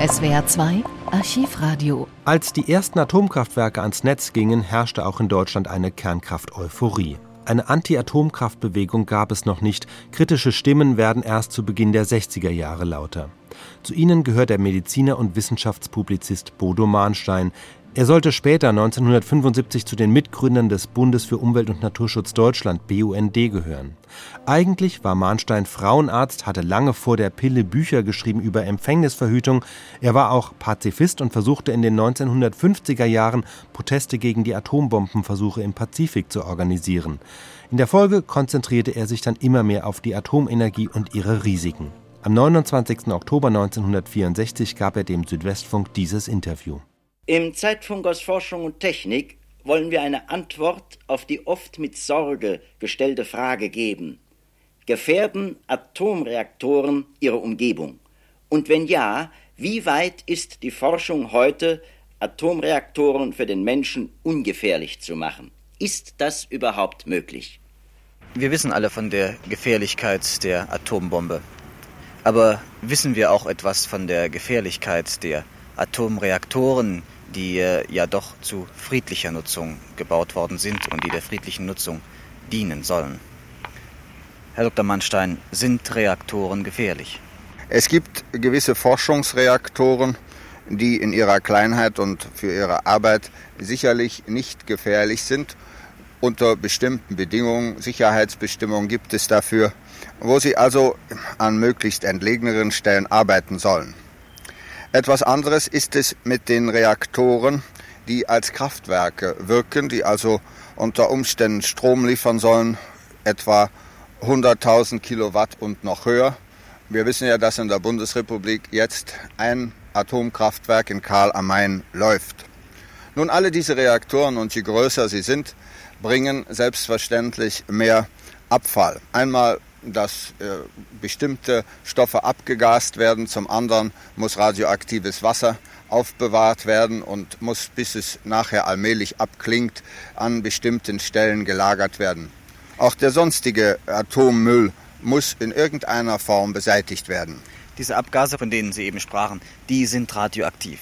SWR 2 Archivradio. Als die ersten Atomkraftwerke ans Netz gingen, herrschte auch in Deutschland eine Kernkraft-Euphorie. Eine Anti-Atomkraftbewegung gab es noch nicht. Kritische Stimmen werden erst zu Beginn der 60er Jahre lauter. Zu ihnen gehört der Mediziner und Wissenschaftspublizist Bodo Mahnstein. Er sollte später 1975 zu den Mitgründern des Bundes für Umwelt und Naturschutz Deutschland BUND gehören. Eigentlich war Mahnstein Frauenarzt, hatte lange vor der Pille Bücher geschrieben über Empfängnisverhütung. Er war auch Pazifist und versuchte in den 1950er Jahren Proteste gegen die Atombombenversuche im Pazifik zu organisieren. In der Folge konzentrierte er sich dann immer mehr auf die Atomenergie und ihre Risiken. Am 29. Oktober 1964 gab er dem Südwestfunk dieses Interview. Im Zeitfunk aus Forschung und Technik wollen wir eine Antwort auf die oft mit Sorge gestellte Frage geben. Gefährden Atomreaktoren ihre Umgebung? Und wenn ja, wie weit ist die Forschung heute, Atomreaktoren für den Menschen ungefährlich zu machen? Ist das überhaupt möglich? Wir wissen alle von der Gefährlichkeit der Atombombe. Aber wissen wir auch etwas von der Gefährlichkeit der Atomreaktoren, die äh, ja doch zu friedlicher Nutzung gebaut worden sind und die der friedlichen Nutzung dienen sollen. Herr Dr. Mannstein, sind Reaktoren gefährlich? Es gibt gewisse Forschungsreaktoren, die in ihrer Kleinheit und für ihre Arbeit sicherlich nicht gefährlich sind. Unter bestimmten Bedingungen, Sicherheitsbestimmungen gibt es dafür, wo sie also an möglichst entlegeneren Stellen arbeiten sollen. Etwas anderes ist es mit den Reaktoren, die als Kraftwerke wirken, die also unter Umständen Strom liefern sollen, etwa 100.000 Kilowatt und noch höher. Wir wissen ja, dass in der Bundesrepublik jetzt ein Atomkraftwerk in Karl am Main läuft. Nun, alle diese Reaktoren und je größer sie sind, bringen selbstverständlich mehr Abfall. Einmal dass äh, bestimmte Stoffe abgegast werden. Zum anderen muss radioaktives Wasser aufbewahrt werden und muss, bis es nachher allmählich abklingt, an bestimmten Stellen gelagert werden. Auch der sonstige Atommüll muss in irgendeiner Form beseitigt werden. Diese Abgase, von denen Sie eben sprachen, die sind radioaktiv.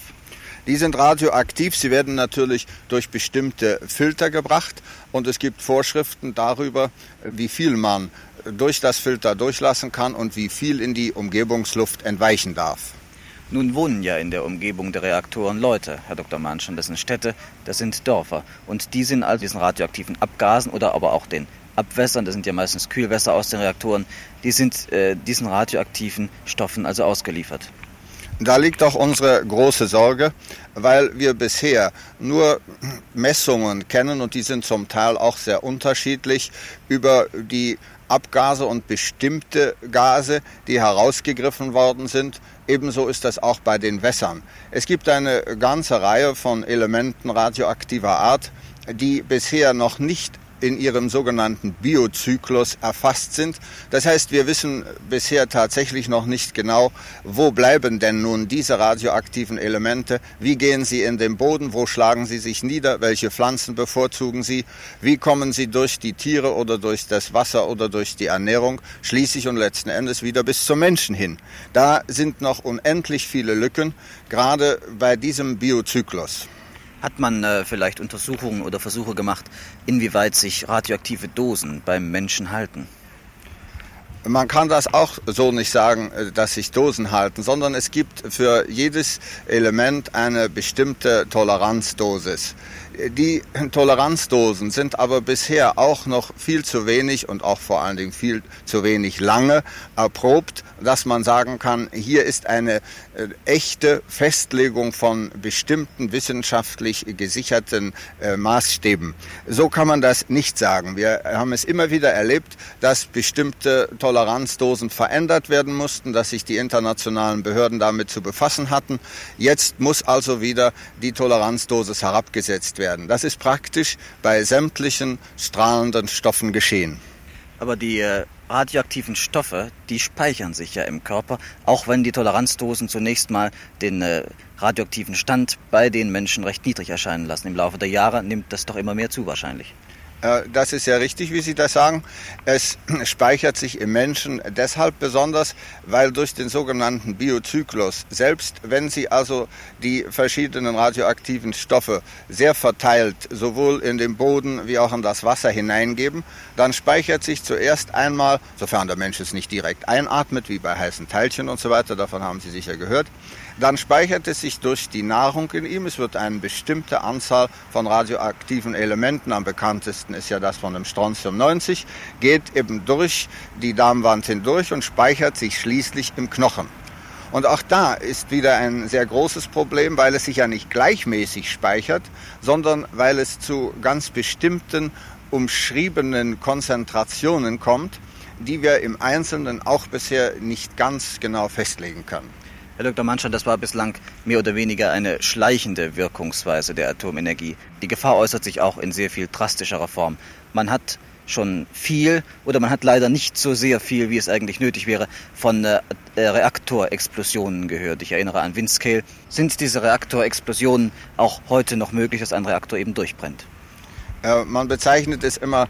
Die sind radioaktiv. Sie werden natürlich durch bestimmte Filter gebracht und es gibt Vorschriften darüber, wie viel man durch das Filter durchlassen kann und wie viel in die Umgebungsluft entweichen darf. Nun wohnen ja in der Umgebung der Reaktoren Leute, Herr Dr. Manschen. Das sind Städte, das sind Dörfer. Und die sind all diesen radioaktiven Abgasen oder aber auch den Abwässern, das sind ja meistens Kühlwässer aus den Reaktoren, die sind äh, diesen radioaktiven Stoffen also ausgeliefert. Da liegt auch unsere große Sorge, weil wir bisher nur Messungen kennen und die sind zum Teil auch sehr unterschiedlich über die Abgase und bestimmte Gase, die herausgegriffen worden sind. Ebenso ist das auch bei den Wässern. Es gibt eine ganze Reihe von Elementen radioaktiver Art, die bisher noch nicht in ihrem sogenannten Biozyklus erfasst sind. Das heißt, wir wissen bisher tatsächlich noch nicht genau, wo bleiben denn nun diese radioaktiven Elemente, wie gehen sie in den Boden, wo schlagen sie sich nieder, welche Pflanzen bevorzugen sie, wie kommen sie durch die Tiere oder durch das Wasser oder durch die Ernährung, schließlich und letzten Endes wieder bis zum Menschen hin. Da sind noch unendlich viele Lücken, gerade bei diesem Biozyklus. Hat man äh, vielleicht Untersuchungen oder Versuche gemacht, inwieweit sich radioaktive Dosen beim Menschen halten? Man kann das auch so nicht sagen, äh, dass sich Dosen halten, sondern es gibt für jedes Element eine bestimmte Toleranzdosis. Die Toleranzdosen sind aber bisher auch noch viel zu wenig und auch vor allen Dingen viel zu wenig lange erprobt, dass man sagen kann, hier ist eine äh, echte Festlegung von bestimmten wissenschaftlich gesicherten äh, Maßstäben. So kann man das nicht sagen. Wir haben es immer wieder erlebt, dass bestimmte Toleranzdosen verändert werden mussten, dass sich die internationalen Behörden damit zu befassen hatten. Jetzt muss also wieder die Toleranzdosis herabgesetzt werden. Das ist praktisch bei sämtlichen strahlenden Stoffen geschehen. Aber die äh, radioaktiven Stoffe, die speichern sich ja im Körper, auch wenn die Toleranzdosen zunächst mal den äh, radioaktiven Stand bei den Menschen recht niedrig erscheinen lassen. Im Laufe der Jahre nimmt das doch immer mehr zu wahrscheinlich. Äh, das ist ja richtig, wie Sie das sagen. Es speichert sich im Menschen deshalb besonders, weil durch den sogenannten Biozyklus, selbst wenn Sie also die verschiedenen radioaktiven Stoffe sehr verteilt sowohl in den Boden wie auch in das Wasser hineingeben, dann speichert sich zuerst einmal, sofern der Mensch es nicht direkt einatmet, wie bei heißen Teilchen und so weiter, davon haben Sie sicher gehört, dann speichert es sich durch die Nahrung in ihm. Es wird eine bestimmte Anzahl von radioaktiven Elementen, am bekanntesten ist ja das von dem Strontium 90, geht eben durch die Darmwand hindurch und speichert sich schließlich im Knochen. Und auch da ist wieder ein sehr großes Problem, weil es sich ja nicht gleichmäßig speichert, sondern weil es zu ganz bestimmten umschriebenen Konzentrationen kommt, die wir im Einzelnen auch bisher nicht ganz genau festlegen können. Herr Dr. Manschan, das war bislang mehr oder weniger eine schleichende Wirkungsweise der Atomenergie. Die Gefahr äußert sich auch in sehr viel drastischerer Form. Man hat schon viel oder man hat leider nicht so sehr viel, wie es eigentlich nötig wäre, von äh, Reaktorexplosionen gehört. Ich erinnere an Windscale. Sind diese Reaktorexplosionen auch heute noch möglich, dass ein Reaktor eben durchbrennt? Äh, man bezeichnet es immer äh,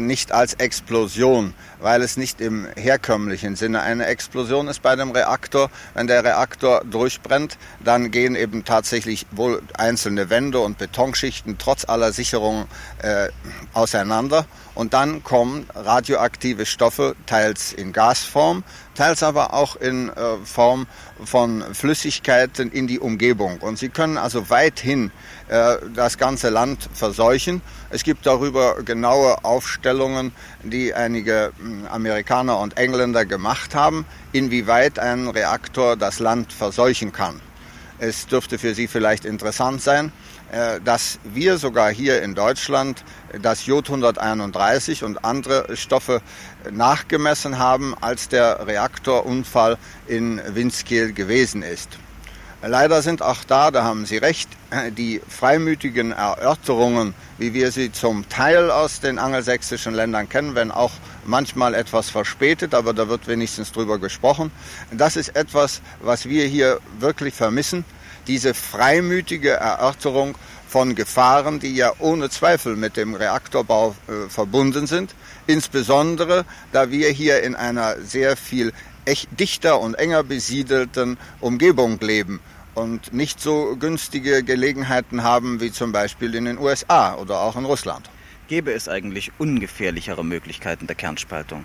nicht als Explosion, weil es nicht im herkömmlichen Sinne eine Explosion ist bei dem Reaktor. Wenn der Reaktor durchbrennt, dann gehen eben tatsächlich wohl einzelne Wände und Betonschichten trotz aller Sicherungen äh, auseinander und dann kommen radioaktive Stoffe teils in Gasform, teils aber auch in äh, Form von Flüssigkeiten in die Umgebung. Und sie können also weithin äh, das ganze Land verseuchen. Es gibt darüber genaue Aufstellungen, die einige hm, Amerikaner und Engländer gemacht haben, inwieweit ein Reaktor das Land verseuchen kann. Es dürfte für Sie vielleicht interessant sein, äh, dass wir sogar hier in Deutschland das Jod 131 und andere Stoffe nachgemessen haben, als der Reaktorunfall in Winskiel gewesen ist. Leider sind auch da, da haben Sie recht, die freimütigen Erörterungen, wie wir sie zum Teil aus den angelsächsischen Ländern kennen, wenn auch manchmal etwas verspätet, aber da wird wenigstens drüber gesprochen. Das ist etwas, was wir hier wirklich vermissen. Diese freimütige Erörterung von Gefahren, die ja ohne Zweifel mit dem Reaktorbau äh, verbunden sind, insbesondere da wir hier in einer sehr viel echt dichter und enger besiedelten Umgebung leben und nicht so günstige Gelegenheiten haben wie zum Beispiel in den USA oder auch in Russland. Gäbe es eigentlich ungefährlichere Möglichkeiten der Kernspaltung?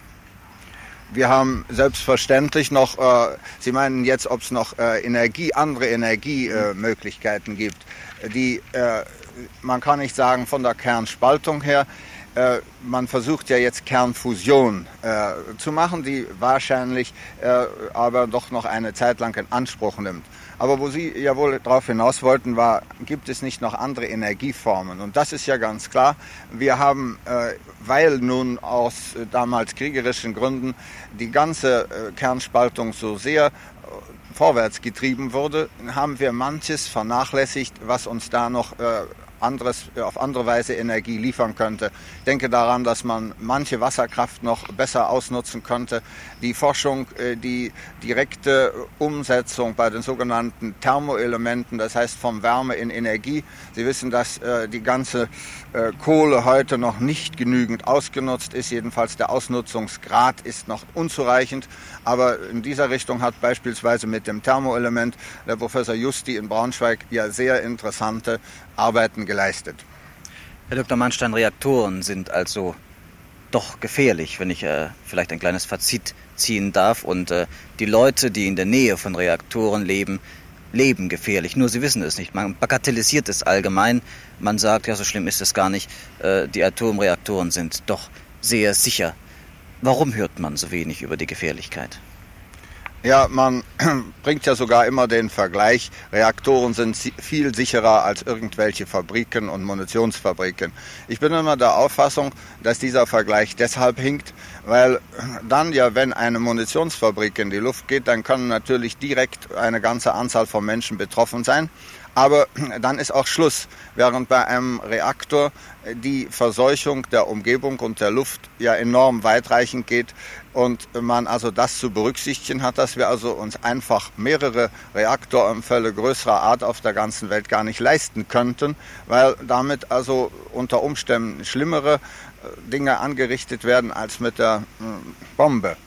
Wir haben selbstverständlich noch, äh, Sie meinen jetzt, ob es noch äh, Energie, andere Energiemöglichkeiten äh, gibt. Die, äh, man kann nicht sagen von der Kernspaltung her, äh, man versucht ja jetzt Kernfusion äh, zu machen, die wahrscheinlich aber doch noch eine Zeit lang in Anspruch nimmt. Aber wo Sie ja wohl darauf hinaus wollten, war, gibt es nicht noch andere Energieformen? Und das ist ja ganz klar. Wir haben, äh, weil nun aus äh, damals kriegerischen Gründen die ganze äh, Kernspaltung so sehr äh, vorwärts getrieben wurde, haben wir manches vernachlässigt, was uns da noch äh, anderes, äh, auf andere Weise Energie liefern könnte. Ich denke daran, dass man manche Wasserkraft noch besser ausnutzen könnte. Die Forschung, äh, die direkte Umsetzung bei den sogenannten Thermoelementen, das heißt von Wärme in Energie. Sie wissen, dass äh, die ganze Kohle heute noch nicht genügend ausgenutzt ist. Jedenfalls der Ausnutzungsgrad ist noch unzureichend. Aber in dieser Richtung hat beispielsweise mit dem Thermoelement der Professor Justi in Braunschweig ja sehr interessante Arbeiten geleistet. Herr Dr. Mannstein, Reaktoren sind also doch gefährlich, wenn ich äh, vielleicht ein kleines Fazit ziehen darf. Und äh, die Leute, die in der Nähe von Reaktoren leben, leben gefährlich. Nur sie wissen es nicht. Man bagatellisiert es allgemein. Man sagt, ja, so schlimm ist es gar nicht. Äh, die Atomreaktoren sind doch sehr sicher. Warum hört man so wenig über die Gefährlichkeit? Ja, man bringt ja sogar immer den Vergleich, Reaktoren sind viel sicherer als irgendwelche Fabriken und Munitionsfabriken. Ich bin immer der Auffassung, dass dieser Vergleich deshalb hinkt, weil dann ja, wenn eine Munitionsfabrik in die Luft geht, dann können natürlich direkt eine ganze Anzahl von Menschen betroffen sein. Aber dann ist auch Schluss, während bei einem Reaktor die Verseuchung der Umgebung und der Luft ja enorm weitreichend geht und man also das zu berücksichtigen hat, dass wir also uns einfach mehrere Reaktorunfälle größerer Art auf der ganzen Welt gar nicht leisten könnten, weil damit also unter Umständen schlimmere äh, Dinge angerichtet werden als mit der äh, Bombe.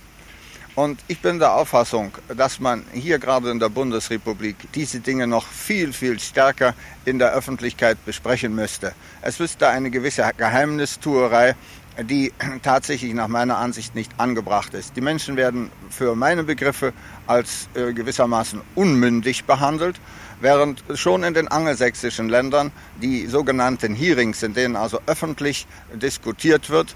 Und ich bin der Auffassung, dass man hier gerade in der Bundesrepublik diese Dinge noch viel, viel stärker in der Öffentlichkeit besprechen müsste. Es ist da eine gewisse Geheimnistuerei, die tatsächlich nach meiner Ansicht nicht angebracht ist. Die Menschen werden für meine Begriffe als äh, gewissermaßen unmündig behandelt, während schon in den angelsächsischen Ländern die sogenannten Hearings, in denen also öffentlich diskutiert wird,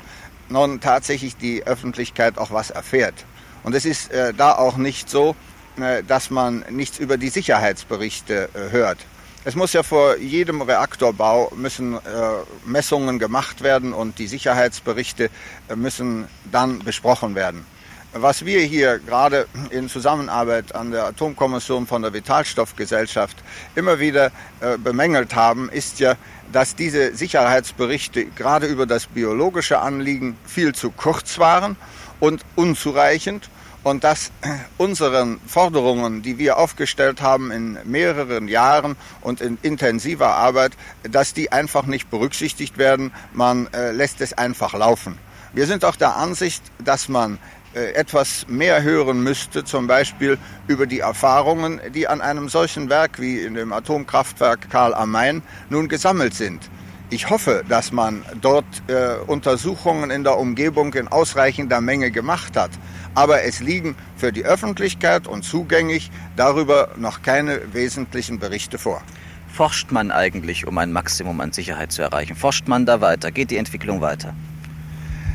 nun tatsächlich die Öffentlichkeit auch was erfährt. Und es ist äh, da auch nicht so, äh, dass man nichts über die Sicherheitsberichte äh, hört. Es muss ja vor jedem Reaktorbau müssen äh, Messungen gemacht werden und die Sicherheitsberichte äh, müssen dann besprochen werden. Was wir hier gerade in Zusammenarbeit an der Atomkommission von der Vitalstoffgesellschaft immer wieder äh, bemängelt haben, ist ja, dass diese Sicherheitsberichte gerade über das biologische Anliegen viel zu kurz waren und unzureichend und dass unseren Forderungen, die wir aufgestellt haben in mehreren Jahren und in intensiver Arbeit, dass die einfach nicht berücksichtigt werden. Man äh, lässt es einfach laufen. Wir sind auch der Ansicht, dass man äh, etwas mehr hören müsste, zum Beispiel über die Erfahrungen, die an einem solchen Werk wie in dem Atomkraftwerk Karl am Main nun gesammelt sind. Ich hoffe, dass man dort äh, Untersuchungen in der Umgebung in ausreichender Menge gemacht hat. Aber es liegen für die Öffentlichkeit und zugänglich darüber noch keine wesentlichen Berichte vor. Forscht man eigentlich, um ein Maximum an Sicherheit zu erreichen? Forscht man da weiter? Geht die Entwicklung weiter?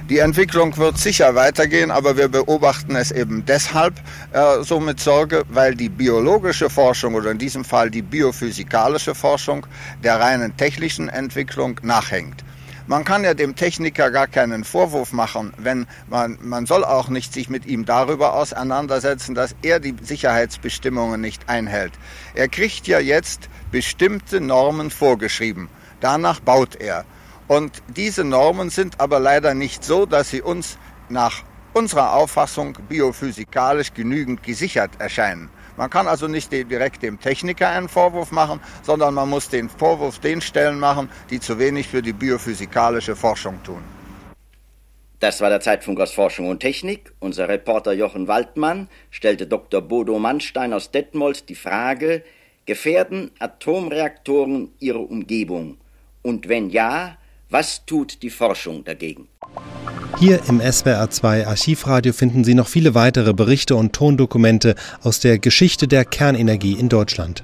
Die Entwicklung wird sicher weitergehen, aber wir beobachten es eben deshalb äh, so mit Sorge, weil die biologische Forschung oder in diesem Fall die biophysikalische Forschung der reinen technischen Entwicklung nachhängt. Man kann ja dem Techniker gar keinen Vorwurf machen, wenn man, man soll auch nicht sich mit ihm darüber auseinandersetzen, dass er die Sicherheitsbestimmungen nicht einhält. Er kriegt ja jetzt bestimmte Normen vorgeschrieben. Danach baut er. Und diese Normen sind aber leider nicht so, dass sie uns nach unserer Auffassung biophysikalisch genügend gesichert erscheinen. Man kann also nicht direkt dem Techniker einen Vorwurf machen, sondern man muss den Vorwurf den Stellen machen, die zu wenig für die biophysikalische Forschung tun. Das war der Zeitfunk aus Forschung und Technik. Unser Reporter Jochen Waldmann stellte Dr. Bodo Mannstein aus Detmold die Frage, gefährden Atomreaktoren ihre Umgebung? Und wenn ja, was tut die Forschung dagegen? Hier im SWR2 Archivradio finden Sie noch viele weitere Berichte und Tondokumente aus der Geschichte der Kernenergie in Deutschland.